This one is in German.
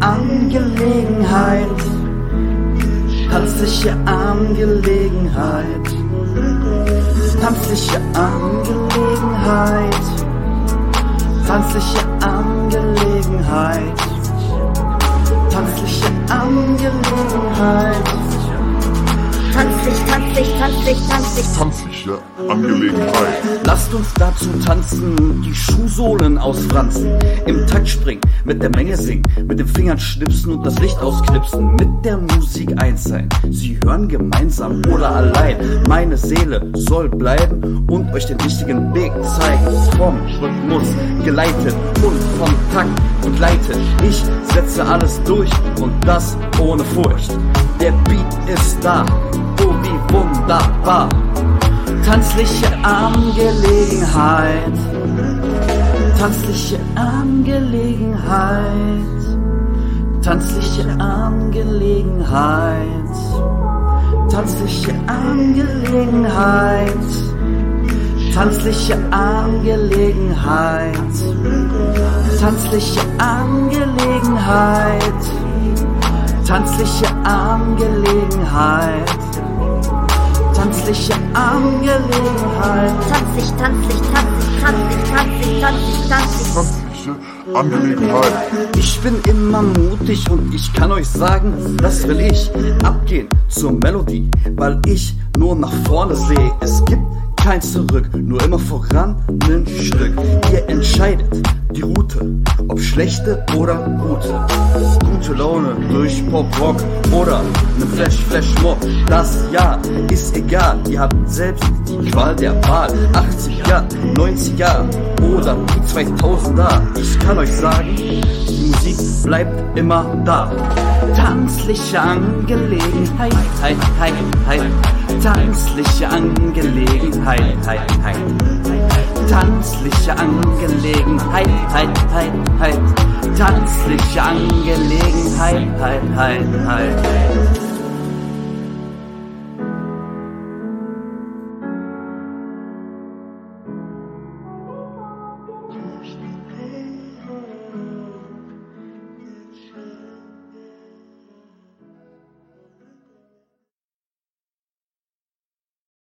Angelegenheit. Tanzliche Angelegenheit. Tanzliche Angelegenheit. Tanzliche Angelegenheit. Tanzliche Angelegenheit. Tanzlich, tanzlich, tanzlich, tanzlich. Tanzliche Angelegenheit. Lasst uns dazu tanzen, die Schuhsohlen ausfranzen, im Takt springen, mit der Menge singen, mit den Fingern schnipsen und das Licht ausknipsen, mit der Musik eins sein. Sie hören gemeinsam oder allein. Meine Seele soll bleiben und euch den richtigen Weg zeigen. Vom Rhythmus geleitet und vom Takt begleitet. Ich setze alles durch und das ohne Furcht. Der Beat ist da, oh wie wunderbar. Tanzliche Angelegenheit. Tanzliche Angelegenheit. Tanzliche Angelegenheit. Tanzliche Angelegenheit. Tanzliche Angelegenheit. Tanzliche Angelegenheit. Tanzliche Angelegenheit. Tanzliche Angelegenheit. Tanzlich, tanzlich, tanzlich, tanzlich, tanzlich, tanzlich, tanzlich. Tanzliche Angelegenheit. Ich bin immer mutig und ich kann euch sagen, das will ich. Abgehen zur Melodie, weil ich nur nach vorne sehe. Es gibt kein Zurück, nur immer voran nen Stück. Ihr entscheidet die Route, ob schlechte oder gute. Gute Laune durch Pop Rock oder ne Flash Flash Mob. Das ja ist egal, ihr habt selbst die Qual der Wahl. 80er, 90er oder die 2000er. Ich kann euch sagen, die Musik bleibt immer da. Tanzliche Angelegenheit, heit, heit, heit. Tanzliche Angelegenheit, heit, heit. Tanzliche Angelegenheit, heit, heit, heit. Tanzliche Angelegenheit, heit, heit, heit.